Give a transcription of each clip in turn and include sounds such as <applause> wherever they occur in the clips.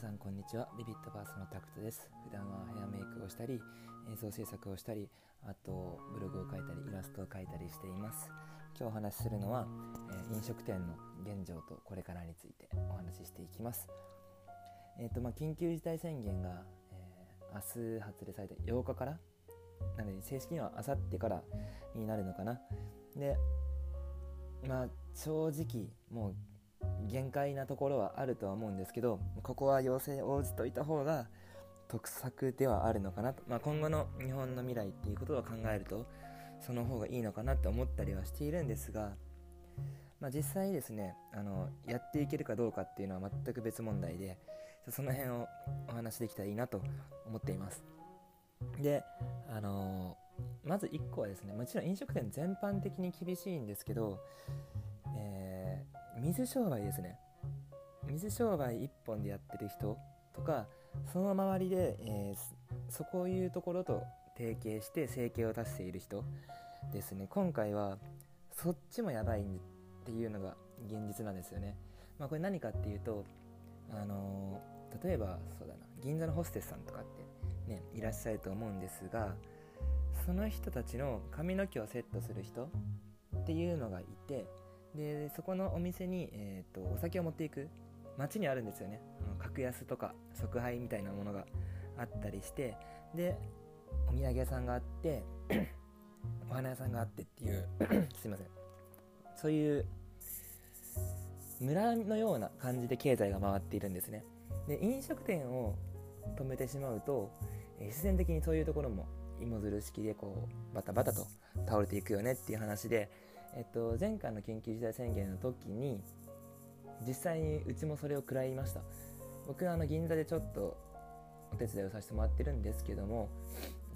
さんこんにちは。ビビットバースのタクトです。普段はヘアメイクをしたり映像制作をしたりあとブログを書いたりイラストを描いたりしています。今日お話しするのは、えー、飲食店の現状とこれからについてお話ししていきます。えっ、ー、とまあ緊急事態宣言が、えー、明日発令されて8日から？なので正式には明後日からになるのかな。でまあ正直もう限界なところはあるとは思うんですけどここは要請応じといた方が得策ではあるのかなと、まあ、今後の日本の未来っていうことを考えるとその方がいいのかなって思ったりはしているんですが、まあ、実際ですねあのやっていけるかどうかっていうのは全く別問題でその辺をお話しできたらいいなと思っています。であの、まず1個はですねもちろん飲食店全般的に厳しいんですけど、水商売ですね。水商売1本でやってる人とかその周りで、えー、そこいうところと提携して生計を出している人ですね。今回はそっちもやばいっていうのが現実なんですよね、まあ、これ何かっていうとあのー、例えばそうだな銀座のホステスさんとかってねいらっしゃると思うんですがその人たちの髪の毛をセットする人っていうのがいてでそこのお店に、えーと、お酒を持っていく街にあるんですよね。格安とか即配みたいなものがあったりしてでお土産屋さんがあって <clears throat> お花屋さんがあってっていう <clears throat> すいません。そういう村のような感じで経済が回っているんですね。で飲食店を止めてしまうと、必然的にそういうところも芋づる式でこうバタバタと倒れていくよねっていう話で、えっと、前回の緊急事態宣言の時に実際にうちもそれを食らいました。僕はあの銀座でちょっとお手伝いをさせてもらってるんですけども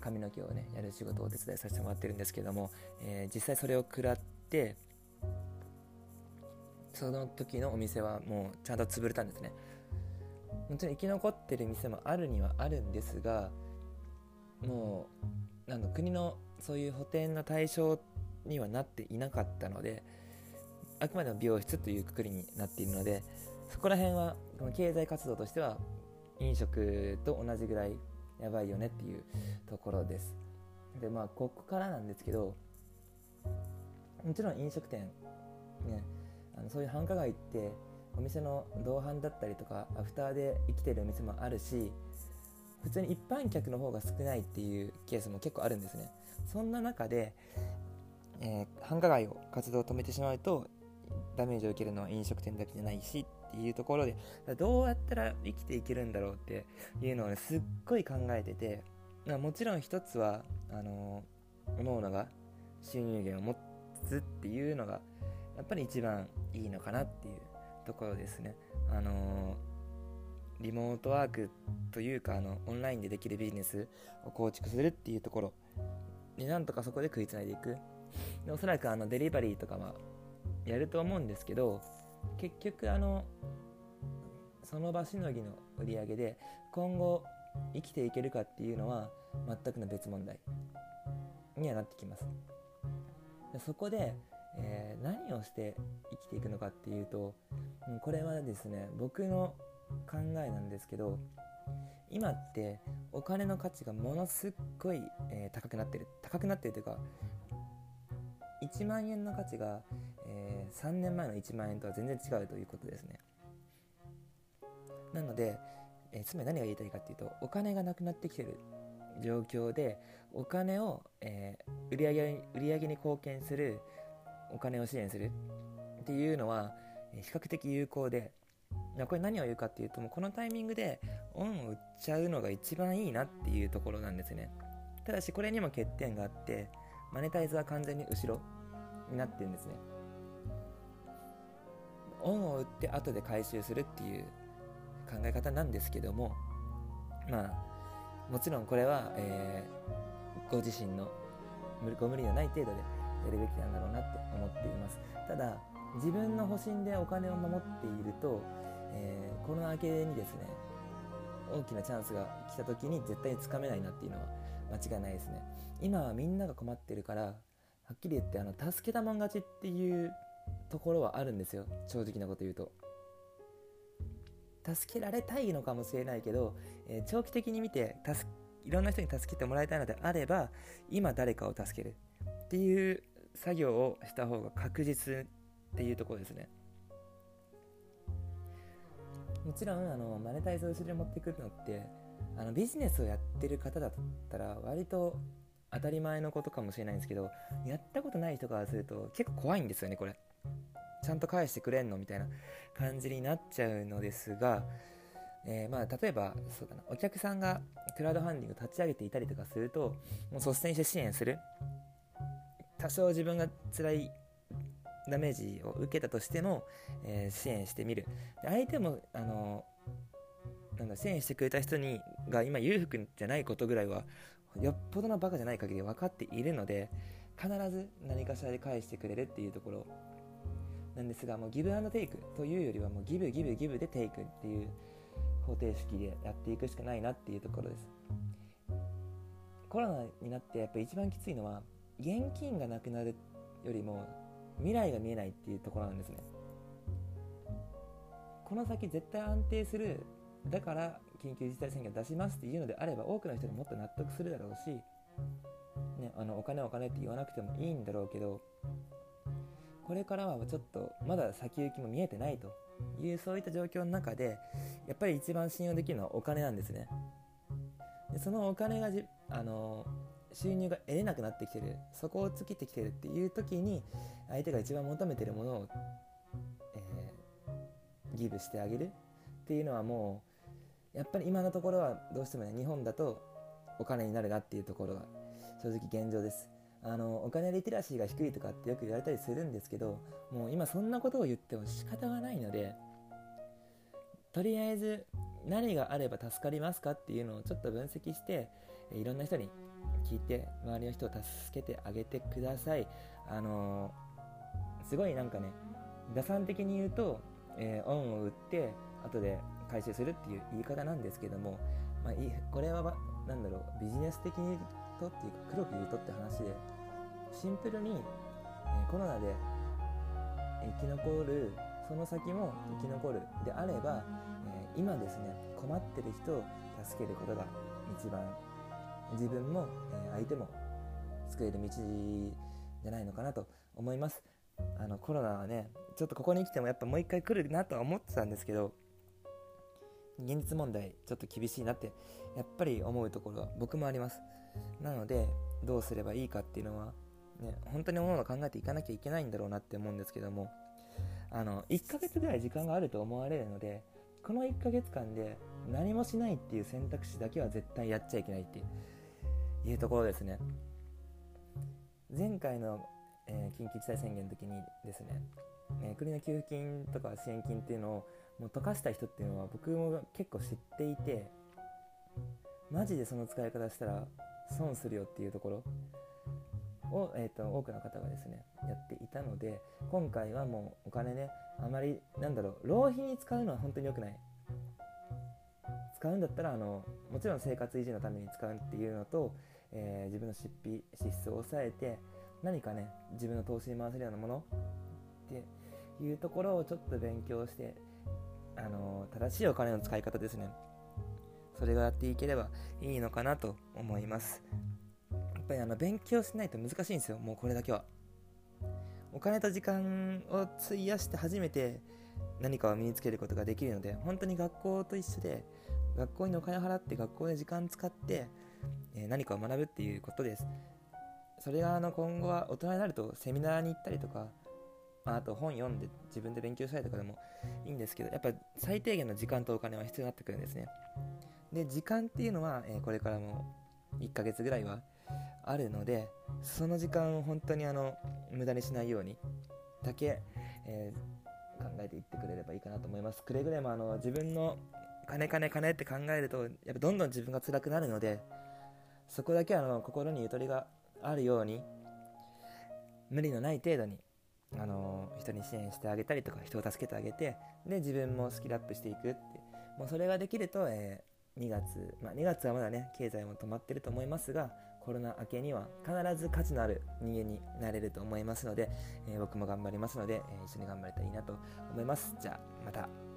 髪の毛をねやる仕事をお手伝いさせてもらってるんですけども、えー、実際それを食らってその時のお店はもうちゃんと潰れたんですね。もちろん生き残ってる店もあるにはあるんですがもうなん国のそういう補填の対象ってにはなっていなかったのであくまでも美容室というくくりになっているのでそこら辺はこの経済活動としては飲食と同じぐらいやばいよねっていうところです。でまあここからなんですけどもちろん飲食店ねあのそういう繁華街ってお店の同伴だったりとかアフターで生きてるお店もあるし普通に一般客の方が少ないっていうケースも結構あるんですね。そんな中で、えー、繁華街を活動を止めてしまうとダメージを受けるのは飲食店だけじゃないしっていうところでどうやったら生きていけるんだろうっていうのをねすっごい考えててもちろん一つはあのー、各々が収入源を持つっていうのがやっぱり一番いいのかなっていうところですね。あのーリモートワークというかあのオンラインでできるビジネスを構築するっていうところ。でなんとかそこで食いつないでいく。おそらくあのデリバリーとかはやると思うんですけど結局あのその場しのぎの売り上げで今後生きていけるかっていうのは全くの別問題にはなってきます。でそこで、えー、何をして生きていくのかっていうとこれはですね僕の考えなんですけど今ってお金の価値がものすっごい、えー、高くなってる高くなってるというか1万円の価値が、えー、3年前の1万円とは全然違うということですね。なので、えー、つまり何が言いたいかっていうとお金がなくなってきてる状況でお金を、えー、売り上げ売上に貢献するお金を支援するっていうのは比較的有効でこれ何を言うかっていうともうこのタイミングでオンを売っちゃうのが一番いいなっていうところなんですね。ただしこれにも欠点があってマネタイズは完全に後ろになってるんですね。オンを売って後で回収するっていう考え方なんですけどもまあもちろんこれは、えー、ご自身のご無理のない程度でやるべきなんだろうなって思っています。ただ自分の保身でお金を守っていると、えー、この明けにですね大きなチャンスが来た時に絶対につかめないなっていうのは間違いないですね。今はみんなが困ってるからはっきり言ってあの助けたもん勝ちっていうところはあるんですよ。正直なこと言うと。助けられたいのかもしれないけど、えー、長期的に見て助いろんな人に助けてもらいたいのであれば今誰かを助ける。っていう作業をした方が確実っていうところですね。もちろんあのマネタイズを後ろに持ってくるのってあのビジネスをやってる方だったら割と当たり前のことかもしれないんですけどやったことない人からすると結構怖いんですよねこれ。ちゃんと返してくれんのみたいな感じになっちゃうのですが、えー、まあ例えばそうだなお客さんがクラウドファンディング立ち上げていたりとかするともう率先して支援する。多少自分が辛いダメージを受けたとしても、えー、支援してみる。で相手もあのなんだ支援してくれた人にが今裕福じゃないことぐらいはよっぽどのバカじゃない限り分かっているので必ず何かしらで返してくれるっていうところ。なんですがもうギブアンドテイクというよりはもうギブギブギブでテイクっていう方程式でやっていくしかないなっていうところです。コロナになってやっぱ一番きついのは現金がなくなるよりも未来が見えないっていうところなんですね。この先絶対安定するだから緊急事態宣言出しますっていうのであれば多くの人がもっと納得するだろうし、ね、あのお金お金って言わなくてもいいんだろうけどこれからはちょっとまだ先行きも見えてないというそういった状況の中でやっぱり一番信用できるのはお金なんですね。でそのお金がじあの収入が得れなくなってきてるそこを尽きてきてるっていう時に相手が一番求めてるものを、えー、ギブしてあげるっていうのはもうやっぱり今のところはどうしてもね日本だとお金になるなっていうところが正直現状です。あのお金リテラシーが低いとかってよく言われたりするんですけどもう今そんなことを言っても仕方がないのでとりあえず何があれば助かりますかっていうのをちょっと分析していろんな人に聞いて周りの人を助けてあげてください。あのすごいなんかね打算的に言うと、えー、恩を売って後で回収するっていう言い方なんですけども、まあ、これは何だろうビジネス的にとっていうか黒く言うとって話でシンプルに、え、コロナで生き残るその先も生き残るであれば、え、今ですね困ってる人を助けることが一番自分も、え相手も救える道じゃないのかなと思います。あのコロナはねちょっとここに来てもやっぱもう一回来るなとは思ってたんですけど現実問題ちょっと厳しいなってやっぱり思うところは僕もあります。なのでどうすればいいかっていうのはね本当に思うの考えていかなきゃいけないんだろうなって思うんですけどもあの1ヶ月ぐらい時間があると思われるのでこの1ヶ月間で何もしないっていう選択肢だけは絶対やっちゃいけないっていうところですね。前回の、えー、緊急事態宣言の時にですね、え、国の給付金とか支援金っていうのをもう溶かした人っていうのは僕も結構知っていてマジでその使い方したら損するよっていうところを、えーと、多くの方がですねやっていたので今回はもうお金ねあまりなんだろう浪費に使うのは本当に良くない。使うんだったらあのもちろん生活維持のために使うっていうのとえー、自分の出費支出を抑えて何かね自分の投資に回せるようなものっていうところをちょっと勉強して、あの、正しいお金の使い方ですね。それがやっていければいいのかなと思います。やっぱりあの勉強しないと難しいんですよ。もうこれだけは。お金と時間を費やして初めて何かを身につけることができるので本当に学校と一緒で学校にお金を払って学校で時間使ってえ何かを学ぶっていうことです。それがあの今後は大人になるとセミナーに行ったりとか、まあ、あと本読んで自分で勉強したりとかでもいいんですけどやっぱ最低限の時間とお金は必要になってくるんですね。で時間っていうのは、えこれからも1ヶ月ぐらいはあるのでその時間を本当にあの無駄にしないようにだけ、えー、考えていってくれればいいかなと思います。くれぐれもあの自分の金金金って考えるとやっぱどんどん自分が辛くなるのでそこだけあの心にゆとりがあるように無理のない程度にあの人に支援してあげたりとか人を助けてあげてで自分もスキルアップしていくって。もうそれができると、えー、2月、まあ、2月はまだね経済も止まってると思いますがコロナ明けには必ず価値のある人間になれると思いますので、えー、僕も頑張りますので、えー、一緒に頑張れたらいいなと思います。じゃあまた。